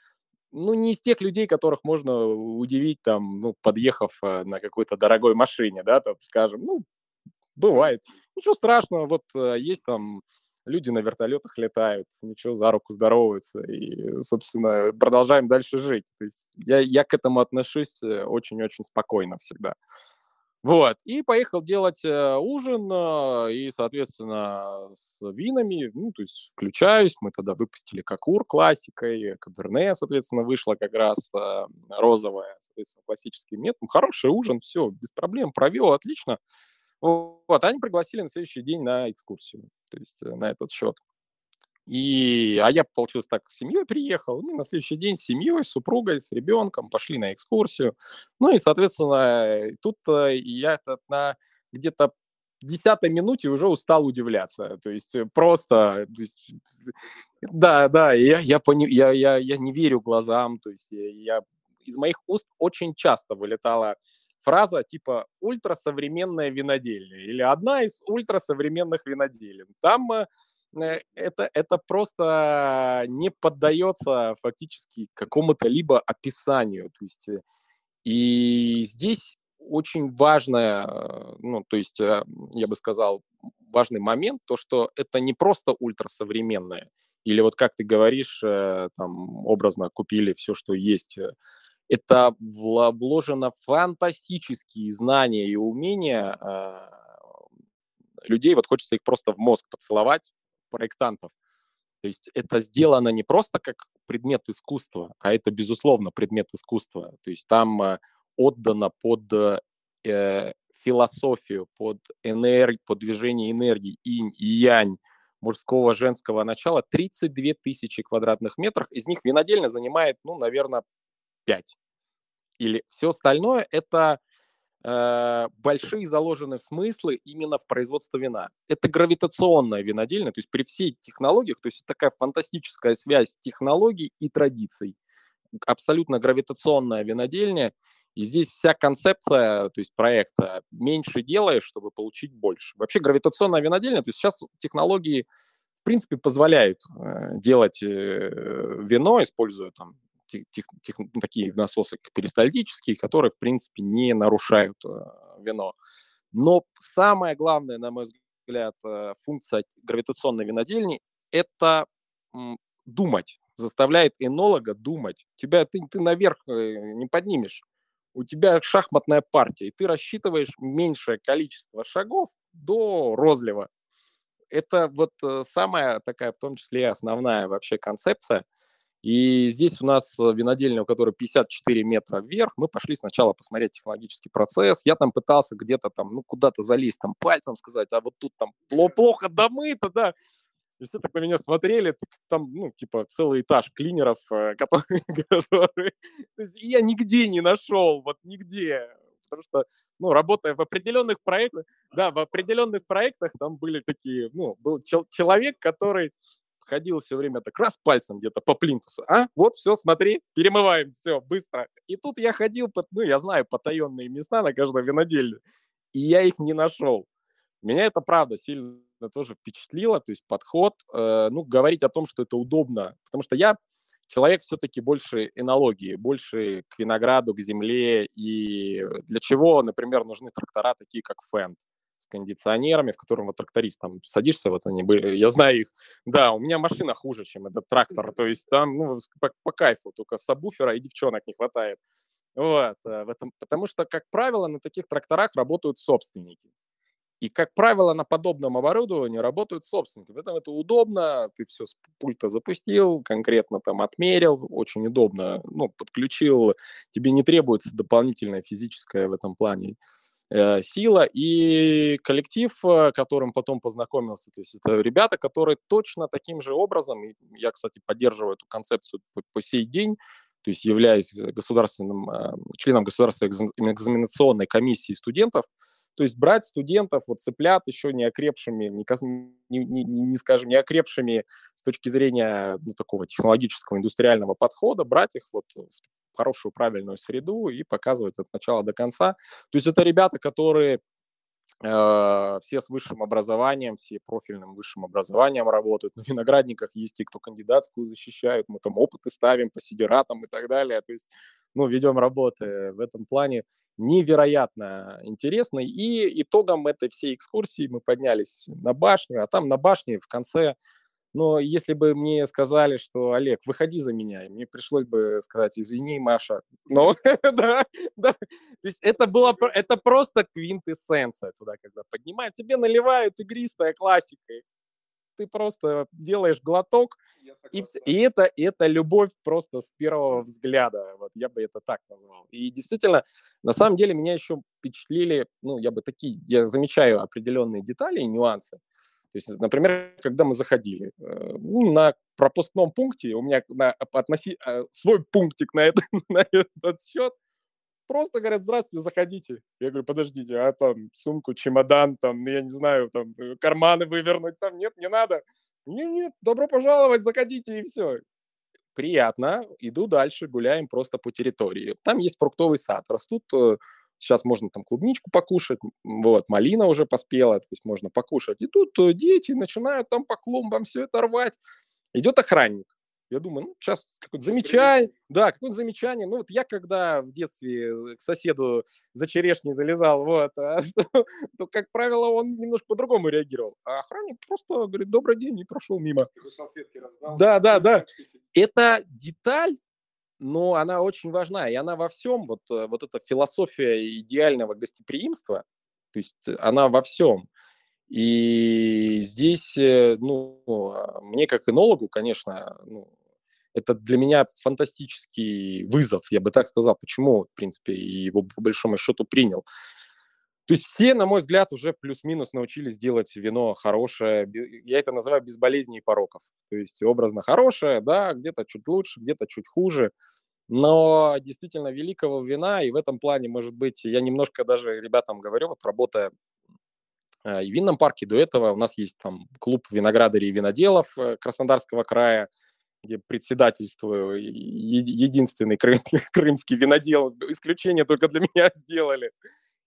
ну, не из тех людей, которых можно удивить, там, ну, подъехав э, на какой-то дорогой машине, да, там, скажем, ну, бывает. Ничего страшного, вот э, есть там люди на вертолетах летают, ничего, за руку здороваются и, собственно, продолжаем дальше жить. То есть я, я к этому отношусь э, очень-очень спокойно всегда. Вот, и поехал делать э, ужин, э, и, соответственно, с винами, ну, то есть включаюсь, мы тогда выпустили Кокур классикой, Каберне, соответственно, вышла как раз э, розовая, соответственно, классический метод. Хороший ужин, все, без проблем, провел, отлично. Вот, они пригласили на следующий день на экскурсию, то есть на этот счет. И, а я, получилось так, с семьей приехал, ну, на следующий день с семьей, с супругой, с ребенком, пошли на экскурсию. Ну и, соответственно, тут я на где-то десятой минуте уже устал удивляться. То есть просто... То есть, да, да, я, я, пони, я, я, я не верю глазам. То есть я, из моих уст очень часто вылетала фраза типа «ультрасовременная винодельня» или «одна из ультрасовременных виноделин». Там э, это, это просто не поддается фактически какому-то либо описанию. То есть, э, и здесь очень важное, э, ну, то есть, я бы сказал, важный момент, то, что это не просто ультрасовременное, или вот как ты говоришь, там, образно купили все, что есть. Это вложено фантастические знания и умения э, людей, вот хочется их просто в мозг поцеловать, проектантов. То есть это сделано не просто как предмет искусства, а это, безусловно, предмет искусства. То есть там э, отдано под э, философию, под, энерг... под движение энергии, инь и янь, мужского, женского начала 32 тысячи квадратных метров. Из них винодельня занимает, ну, наверное, 5. Или все остальное – это э, большие заложенные смыслы именно в производстве вина. Это гравитационная винодельня, то есть при всей технологиях, то есть такая фантастическая связь технологий и традиций. Абсолютно гравитационная винодельня, и здесь вся концепция, то есть проекта, меньше делаешь, чтобы получить больше. Вообще гравитационная винодельня, то есть сейчас технологии, в принципе, позволяют э, делать э, вино, используя там тех, тех, такие насосы перистальтические, которые, в принципе, не нарушают э, вино. Но самое главное, на мой взгляд, э, функция гравитационной винодельни – это думать, заставляет энолога думать. Тебя ты, ты наверх э, не поднимешь. У тебя шахматная партия, и ты рассчитываешь меньшее количество шагов до розлива. Это вот самая такая, в том числе, основная вообще концепция – и здесь у нас э, винодельня, у которой 54 метра вверх, мы пошли сначала посмотреть технологический процесс. Я там пытался где-то там, ну, куда-то залезть, там, пальцем сказать, а вот тут там плохо домыто, да. И все так на меня смотрели, там, ну, типа, целый этаж клинеров, э, <laughs> которые... которые... То есть я нигде не нашел, вот нигде. Потому что, ну, работая в определенных проектах, да, в определенных проектах там были такие, ну, был человек, который ходил все время так раз пальцем где-то по плинтусу, а, вот, все, смотри, перемываем, все, быстро. И тут я ходил, под, ну, я знаю потаенные места на каждом винодельне, и я их не нашел. Меня это, правда, сильно тоже впечатлило, то есть подход, э, ну, говорить о том, что это удобно, потому что я человек все-таки больше энологии, больше к винограду, к земле, и для чего, например, нужны трактора такие, как Фенд с кондиционерами, в котором вот тракторист там садишься, вот они были, я знаю их. Да, у меня машина хуже, чем этот трактор, то есть там ну, по, по кайфу, только сабвуфера и девчонок не хватает. Вот, э, в этом, потому что, как правило, на таких тракторах работают собственники. И, как правило, на подобном оборудовании работают собственники. Поэтому это удобно, ты все с пульта запустил, конкретно там отмерил, очень удобно, ну, подключил, тебе не требуется дополнительная физическая в этом плане сила и коллектив, э, которым потом познакомился. То есть это ребята, которые точно таким же образом, и я, кстати, поддерживаю эту концепцию по, по сей день, то есть являясь государственным, э, членом государственной экзаменационной комиссии студентов, то есть брать студентов, вот цыплят еще не окрепшими, не, не, не, не скажем, не окрепшими с точки зрения ну, такого технологического, индустриального подхода, брать их вот в хорошую, правильную среду и показывать от начала до конца. То есть это ребята, которые э, все с высшим образованием, все профильным высшим образованием работают. На виноградниках есть те, кто кандидатскую защищают, мы там опыты ставим по сидератам и так далее. То есть, ну, ведем работы в этом плане невероятно интересно. И итогом этой всей экскурсии мы поднялись на башню, а там на башне в конце но если бы мне сказали, что Олег, выходи за меня, мне пришлось бы сказать, извини, Маша. Но <laughs> да, да. То есть это было, это просто квинтэссенция туда, когда поднимают, тебе наливают игристая классика. Ты просто делаешь глоток, и, и это, это любовь просто с первого взгляда. Вот я бы это так назвал. И действительно, на самом деле меня еще впечатлили, ну, я бы такие, я замечаю определенные детали и нюансы. Есть, например, когда мы заходили, э, ну, на пропускном пункте, у меня на, относи, э, свой пунктик на, это, <laughs> на этот счет, просто говорят, здравствуйте, заходите. Я говорю, подождите, а там сумку, чемодан, там, я не знаю, там, э, карманы вывернуть, там, нет, не надо. Нет, нет, добро пожаловать, заходите, и все. Приятно, иду дальше, гуляем просто по территории. Там есть фруктовый сад, растут Сейчас можно там клубничку покушать, вот, малина уже поспела, то есть можно покушать. И тут э, дети начинают там по клумбам все это рвать. Идет охранник. Я думаю, ну, сейчас какое-то замечание, да, какое-то замечание. Ну, вот я когда в детстве э, к соседу за черешней залезал, вот, а, <laughs> то, то, как правило, он немножко по-другому реагировал. А охранник просто говорит, добрый день, и прошел мимо. Да, да, да. Это деталь, но она очень важна, и она во всем, вот, э, вот эта философия идеального гостеприимства, то есть она во всем. И здесь, э, ну, а, мне как энологу, конечно, ну, это для меня фантастический вызов, я бы так сказал, почему, в принципе, его по большому счету принял. То есть все, на мой взгляд, уже плюс-минус научились делать вино хорошее. Я это называю без болезней и пороков. То есть образно хорошее, да, где-то чуть лучше, где-то чуть хуже. Но действительно великого вина, и в этом плане, может быть, я немножко даже ребятам говорю, вот работая э, и в винном парке, до этого у нас есть там клуб виноградарей и виноделов э, Краснодарского края, где председательствую, единственный <laughs> крымский винодел, исключение только для <laughs> меня сделали.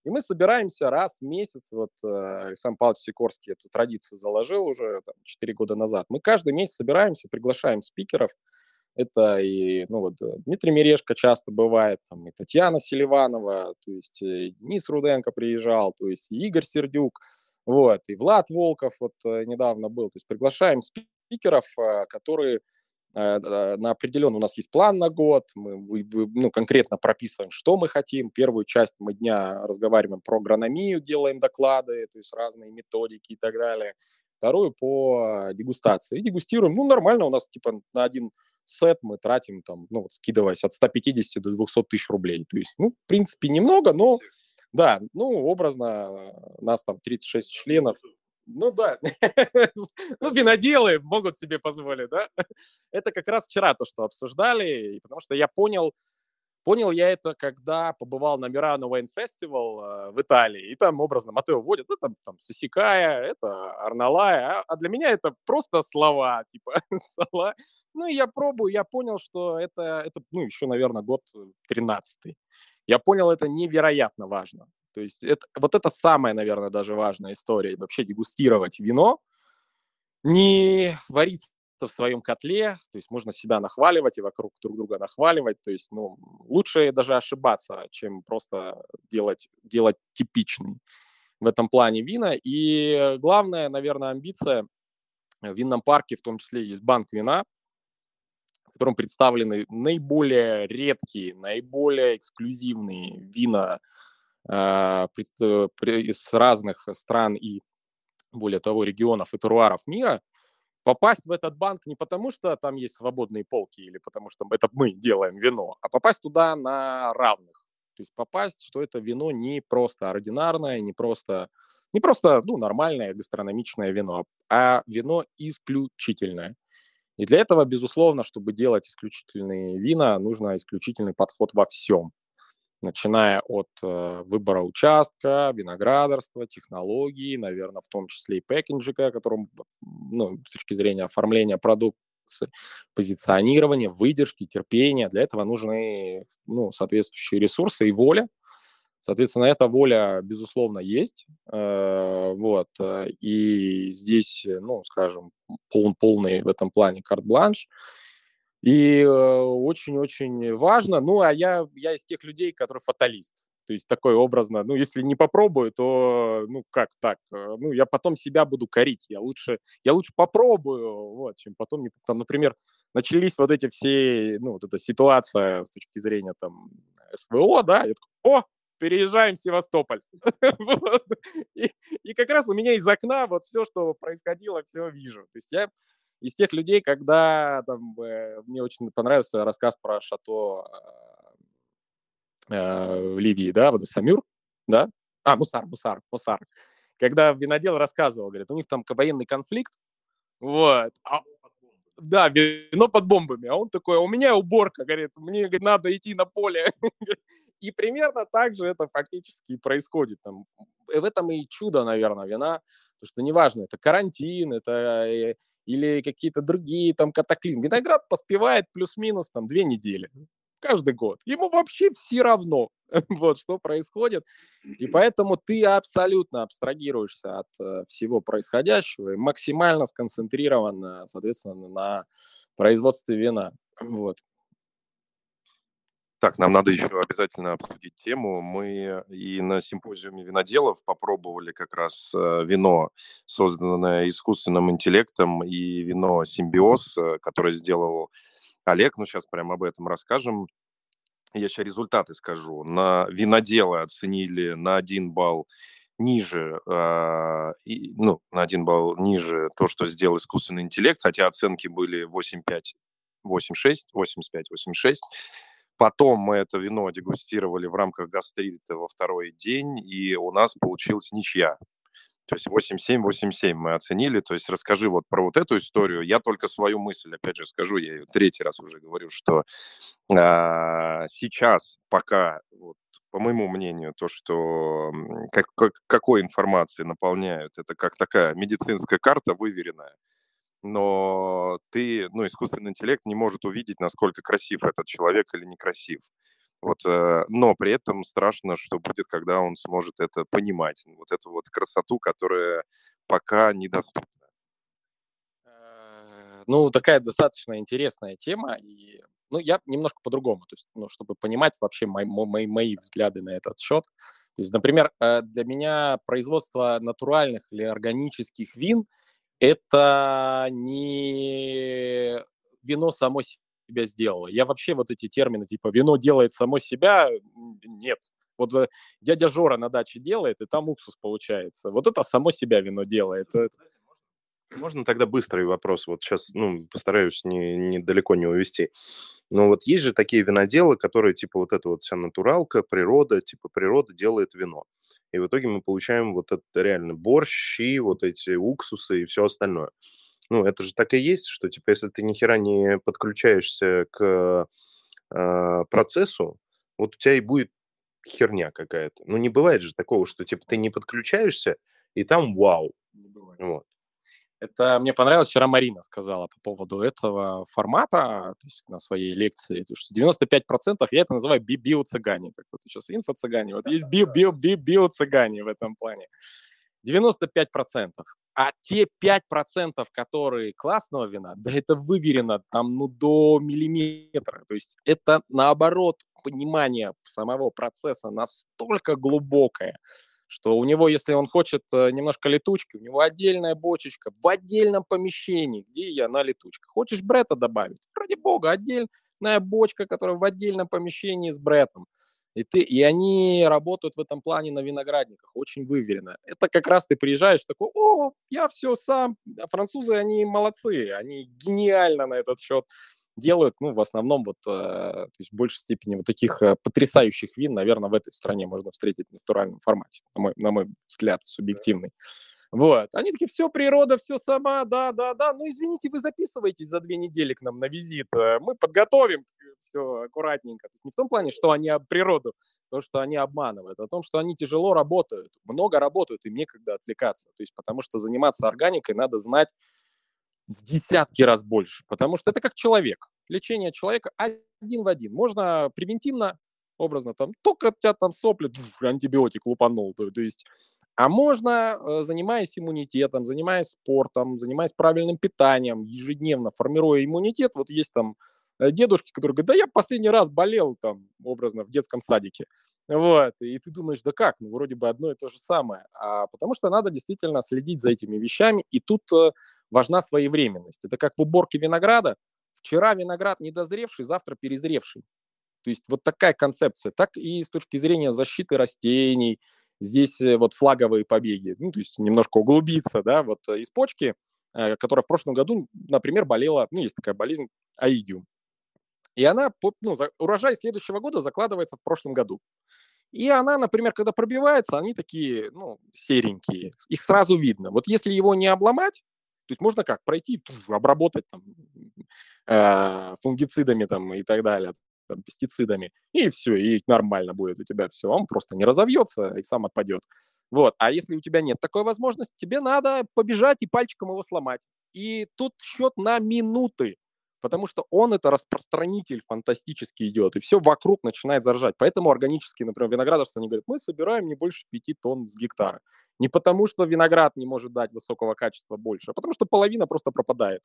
И мы собираемся раз в месяц, вот э, Александр Павлович Сикорский эту традицию заложил уже там, 4 года назад. Мы каждый месяц собираемся, приглашаем спикеров. Это и, ну вот, э, Дмитрий Мерешко часто бывает, там, и Татьяна Селиванова, то есть и Денис Руденко приезжал, то есть и Игорь Сердюк, вот, и Влад Волков вот э, недавно был. То есть приглашаем спикеров, которые Э, на определенный у нас есть план на год, мы ну, конкретно прописываем, что мы хотим. Первую часть мы дня разговариваем про агрономию, делаем доклады, то есть разные методики и так далее. Вторую по дегустации. И дегустируем, ну, нормально у нас, типа, на один сет мы тратим, там, ну, вот скидываясь от 150 до 200 тысяч рублей. То есть, ну, в принципе, немного, но, да, ну, образно, нас там 36 членов, ну да, <laughs> ну виноделы могут себе позволить, да. <laughs> Это как раз вчера то, что обсуждали, потому что я понял, понял я это, когда побывал на Мирано Wine Festival в Италии, и там образно Матео водит, это там, Сосикая, это Арналая, а для меня это просто слова, типа <laughs> слова. Ну и я пробую, я понял, что это, это ну еще, наверное, год 13 Я понял, это невероятно важно. То есть это, вот это самая, наверное, даже важная история. Вообще дегустировать вино, не варить в своем котле, то есть можно себя нахваливать и вокруг друг друга нахваливать, то есть, ну, лучше даже ошибаться, чем просто делать, делать типичный в этом плане вина. И главная, наверное, амбиция в винном парке, в том числе есть банк вина, в котором представлены наиболее редкие, наиболее эксклюзивные вина из разных стран и, более того, регионов и теруаров мира, попасть в этот банк не потому, что там есть свободные полки или потому, что это мы делаем вино, а попасть туда на равных. То есть попасть, что это вино не просто ординарное, не просто, не просто ну, нормальное гастрономичное вино, а вино исключительное. И для этого, безусловно, чтобы делать исключительные вина, нужно исключительный подход во всем начиная от э, выбора участка, виноградарства, технологий, наверное, в том числе и пэкинджика, которым, ну, с точки зрения оформления продукции, позиционирования, выдержки, терпения. Для этого нужны ну, соответствующие ресурсы и воля. Соответственно, эта воля, безусловно, есть. Э, вот. Э, и здесь, ну, скажем, пол, полный в этом плане карт-бланш. И э, очень-очень важно. Ну, а я, я из тех людей, который фаталист. То есть такой образно, ну, если не попробую, то, ну, как так? Э, ну, я потом себя буду корить. Я лучше, я лучше попробую, вот, чем потом, не, там, например, начались вот эти все, ну, вот эта ситуация с точки зрения, там, СВО, да, я такой, о, переезжаем в Севастополь. <laughs> и как раз у меня из окна вот все, что происходило, все вижу. То есть я из тех людей, когда там, э, мне очень понравился рассказ про шато э, в Ливии, да, вот Самюр, да, а, Мусар, Мусар, Мусар. когда винодел рассказывал, говорит, у них там военный конфликт, вот, а, да, вино под бомбами, а он такой, «А у меня уборка, говорит, мне говорит, надо идти на поле. <laughs> И примерно так же это фактически происходит. Там. В этом и чудо, наверное, вина, потому что неважно, это карантин, это э, или какие-то другие там катаклизмы. Виноград поспевает плюс-минус там две недели каждый год. Ему вообще все равно, <laughs> вот что происходит. И поэтому ты абсолютно абстрагируешься от э, всего происходящего и максимально сконцентрирован, соответственно, на производстве вина. Вот. Так, нам надо еще обязательно обсудить тему. Мы и на симпозиуме виноделов попробовали как раз э, вино, созданное искусственным интеллектом, и вино «Симбиоз», э, которое сделал Олег, ну сейчас прямо об этом расскажем. Я сейчас результаты скажу. На виноделы оценили на один балл ниже, э, и, ну, на один балл ниже то, что сделал искусственный интеллект, хотя оценки были 8,5, 8,6, 85, 8,6. Потом мы это вино дегустировали в рамках гастрита во второй день, и у нас получилась ничья. То есть 8-7, 8-7 мы оценили. То есть расскажи вот про вот эту историю. Я только свою мысль, опять же, скажу. Я ее третий раз уже говорю, что а, сейчас пока, вот, по моему мнению, то, что как, как, какой информации наполняют, это как такая медицинская карта выверенная но ты, ну, искусственный интеллект не может увидеть, насколько красив этот человек или некрасив. Вот, э, но при этом страшно, что будет, когда он сможет это понимать, вот эту вот красоту, которая пока недоступна. Э, ну, такая достаточно интересная тема, и, ну, я немножко по-другому, то есть, ну, чтобы понимать вообще мои, мои, мои взгляды на этот счет. То есть, например, э, для меня производство натуральных или органических вин – это не вино само себя сделало. Я вообще вот эти термины, типа, вино делает само себя, нет. Вот э, дядя Жора на даче делает, и там уксус получается. Вот это само себя вино делает. Можно тогда быстрый вопрос? Вот сейчас, ну, постараюсь не, не далеко не увести. Но вот есть же такие виноделы, которые, типа, вот это вот вся натуралка, природа, типа, природа делает вино. И в итоге мы получаем вот это реально борщи, вот эти уксусы и все остальное. Ну, это же так и есть, что, типа, если ты ни хера не подключаешься к э, процессу, вот у тебя и будет херня какая-то. Ну, не бывает же такого, что, типа, ты не подключаешься, и там вау. Вот. Это мне понравилось, вчера Марина сказала по поводу этого формата, то есть на своей лекции, что 95% я это называю би биоцыгане, как вот сейчас инфо-цыгане, вот есть би би би биоцыгане в этом плане. 95%. А те 5%, которые классного вина, да это выверено там ну до миллиметра. То есть это наоборот понимание самого процесса настолько глубокое, что у него, если он хочет э, немножко летучки, у него отдельная бочечка в отдельном помещении, где я на летучках. Хочешь брета добавить? Ради бога, отдельная бочка, которая в отдельном помещении с бретом. И, ты, и они работают в этом плане на виноградниках, очень выверенно. Это как раз ты приезжаешь такой, о, я все сам. А французы, они молодцы, они гениально на этот счет делают, ну, в основном вот, э, то есть в большей степени вот таких э, потрясающих вин, наверное, в этой стране можно встретить в натуральном формате, на мой, на мой взгляд, субъективный. Вот. Они такие, все, природа, все сама, да, да, да. Ну, извините, вы записываетесь за две недели к нам на визит. Э, мы подготовим все аккуратненько. То есть не в том плане, что они об природу, то, что они обманывают, а о том, что они тяжело работают, много работают, им некогда отвлекаться. То есть потому что заниматься органикой надо знать в десятки раз больше, потому что это как человек. Лечение человека один в один. Можно превентивно, образно, там, только у тебя там сопли, антибиотик лупанул. То, то есть а можно, э, занимаясь иммунитетом, занимаясь спортом, занимаясь правильным питанием, ежедневно формируя иммунитет, вот есть там э, дедушки, которые говорят, да я последний раз болел там образно в детском садике. Вот, и ты думаешь, да как, ну вроде бы одно и то же самое. А потому что надо действительно следить за этими вещами, и тут э, важна своевременность. Это как в уборке винограда. Вчера виноград недозревший, завтра перезревший. То есть вот такая концепция. Так и с точки зрения защиты растений, здесь э, вот флаговые побеги, ну, то есть немножко углубиться, да, вот э, из почки, которая в прошлом году, например, болела, ну, есть такая болезнь, аидиум. И она, ну, урожай следующего года закладывается в прошлом году. И она, например, когда пробивается, они такие, ну, серенькие. Их сразу видно. Вот если его не обломать, то есть можно как? Пройти, обработать там э, фунгицидами там и так далее, там, пестицидами, и все, и нормально будет у тебя все. Он просто не разовьется и сам отпадет. Вот. А если у тебя нет такой возможности, тебе надо побежать и пальчиком его сломать. И тут счет на минуты потому что он это распространитель фантастически идет, и все вокруг начинает заржать. Поэтому органические, например, виноградарство, они говорят, мы собираем не больше 5 тонн с гектара. Не потому, что виноград не может дать высокого качества больше, а потому что половина просто пропадает.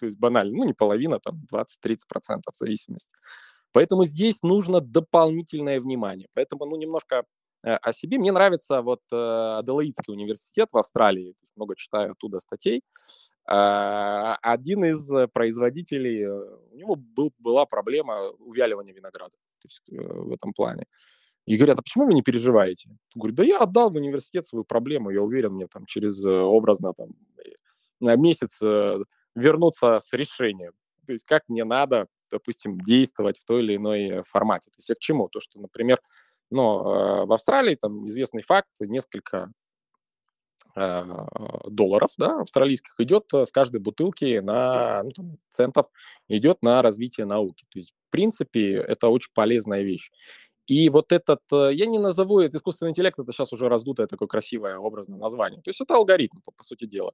То есть банально, ну не половина, там 20-30% в зависимости. Поэтому здесь нужно дополнительное внимание. Поэтому, ну, немножко о себе. Мне нравится вот э, Аделаидский университет в Австралии, много читаю оттуда статей. А, один из производителей, э, у него был, была проблема увяливания винограда то есть, э, в этом плане. И говорят, а почему вы не переживаете? Он говорит, да я отдал в университет свою проблему, я уверен, мне там через э, образно там на месяц вернуться с решением. То есть как мне надо, допустим, действовать в той или иной формате. То есть это к чему? То, что, например, ну, в Австралии там известный факт, несколько Э, долларов, да, австралийских, идет э, с каждой бутылки на ну, там, центов, идет на развитие науки. То есть, в принципе, это очень полезная вещь. И вот этот, э, я не назову это искусственный интеллект, это сейчас уже раздутое такое красивое образное название. То есть это алгоритм, по, по сути дела.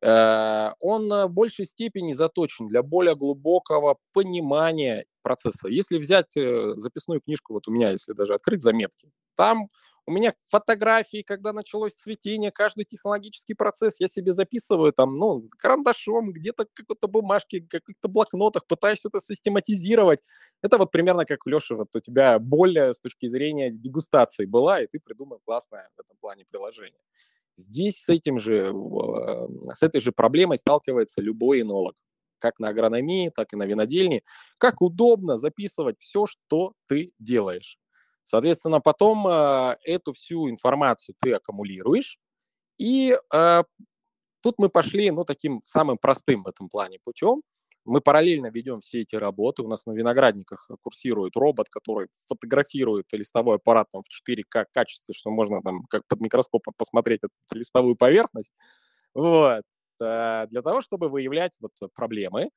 Он в большей степени заточен для более глубокого понимания процесса. Если взять записную книжку, вот у меня, если даже открыть заметки, там у меня фотографии, когда началось цветение, каждый технологический процесс я себе записываю там, ну, карандашом, где-то какой-то бумажке, каких-то блокнотах, пытаюсь это систематизировать. Это вот примерно как, Леша, вот у тебя боль с точки зрения дегустации была, и ты придумал классное в этом плане приложение. Здесь с этим же, с этой же проблемой сталкивается любой энолог как на агрономии, так и на винодельне, как удобно записывать все, что ты делаешь. Соответственно, потом э, эту всю информацию ты аккумулируешь, и э, тут мы пошли, ну, таким самым простым в этом плане путем. Мы параллельно ведем все эти работы. У нас на виноградниках курсирует робот, который фотографирует листовой аппарат там, в 4К качестве, что можно там как под микроскопом посмотреть эту листовую поверхность. Вот. Э, для того, чтобы выявлять вот проблемы,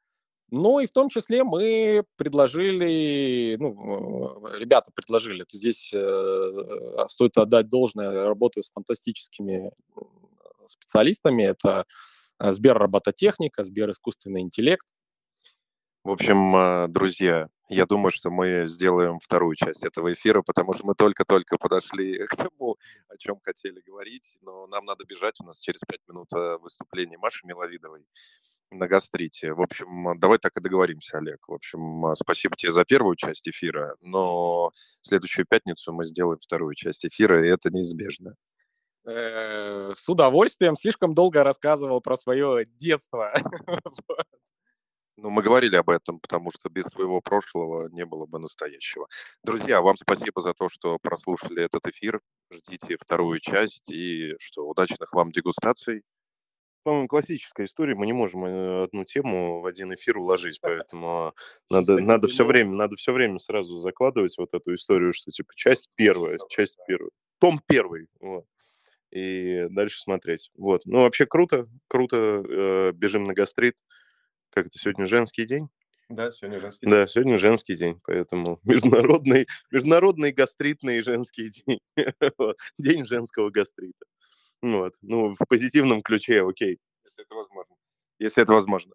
ну и в том числе мы предложили, ну, ребята предложили, здесь э, стоит отдать должное, работаю с фантастическими специалистами, это э, Сбер робототехника, Сбер искусственный интеллект. В общем, э, друзья, я думаю, что мы сделаем вторую часть этого эфира, потому что мы только-только подошли <laughs> к тому, о чем хотели говорить, но нам надо бежать, у нас через пять минут э, выступление Маши Миловидовой на гастрите. В общем, давай так и договоримся, Олег. В общем, спасибо тебе за первую часть эфира, но следующую пятницу мы сделаем вторую часть эфира, и это неизбежно. Э, с удовольствием. Слишком долго рассказывал про свое детство. <laughs> Ну, мы говорили об этом, потому что без своего прошлого не было бы настоящего. Друзья, вам спасибо за то, что прослушали этот эфир. Ждите вторую часть и что удачных вам дегустаций по-моему, классическая история. Мы не можем э, одну тему в один эфир уложить, поэтому <laughs> надо, надо все время, надо все время сразу закладывать вот эту историю, что типа часть первая, часть первая, том первый, вот. и дальше смотреть. Вот. Ну, вообще круто, круто. Э, бежим на гастрит. Как это сегодня женский день? Да, сегодня женский день. Да, сегодня женский день, поэтому <laughs> международный, международный гастритный женский день. <laughs> День женского гастрита. Вот. Ну, в позитивном ключе, окей. Если это возможно. Если это возможно.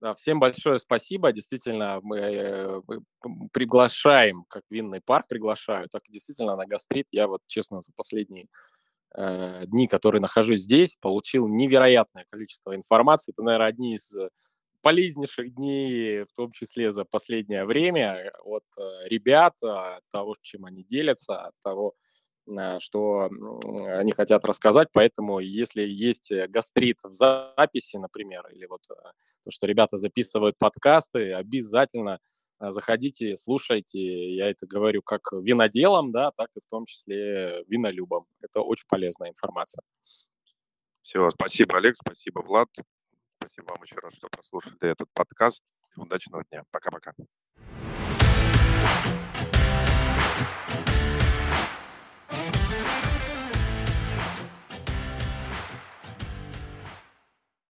Да, всем большое спасибо. Действительно, мы, э, мы приглашаем, как винный парк приглашаю, так и действительно на гастрит. Я вот, честно, за последние э, дни, которые нахожусь здесь, получил невероятное количество информации. Это, наверное, одни из полезнейших дней, в том числе за последнее время, от э, ребят, от того, чем они делятся, от того, Э, что они хотят рассказать, поэтому если есть э, гастрит в записи, например, или вот то, что ребята записывают подкасты, обязательно заходите, слушайте. Я это говорю как виноделам, да, так и в том числе винолюбам. Это очень полезная информация. Все, спасибо, Олег, спасибо, Влад. Спасибо вам еще раз, что прослушали этот подкаст. Удачного дня. Пока-пока.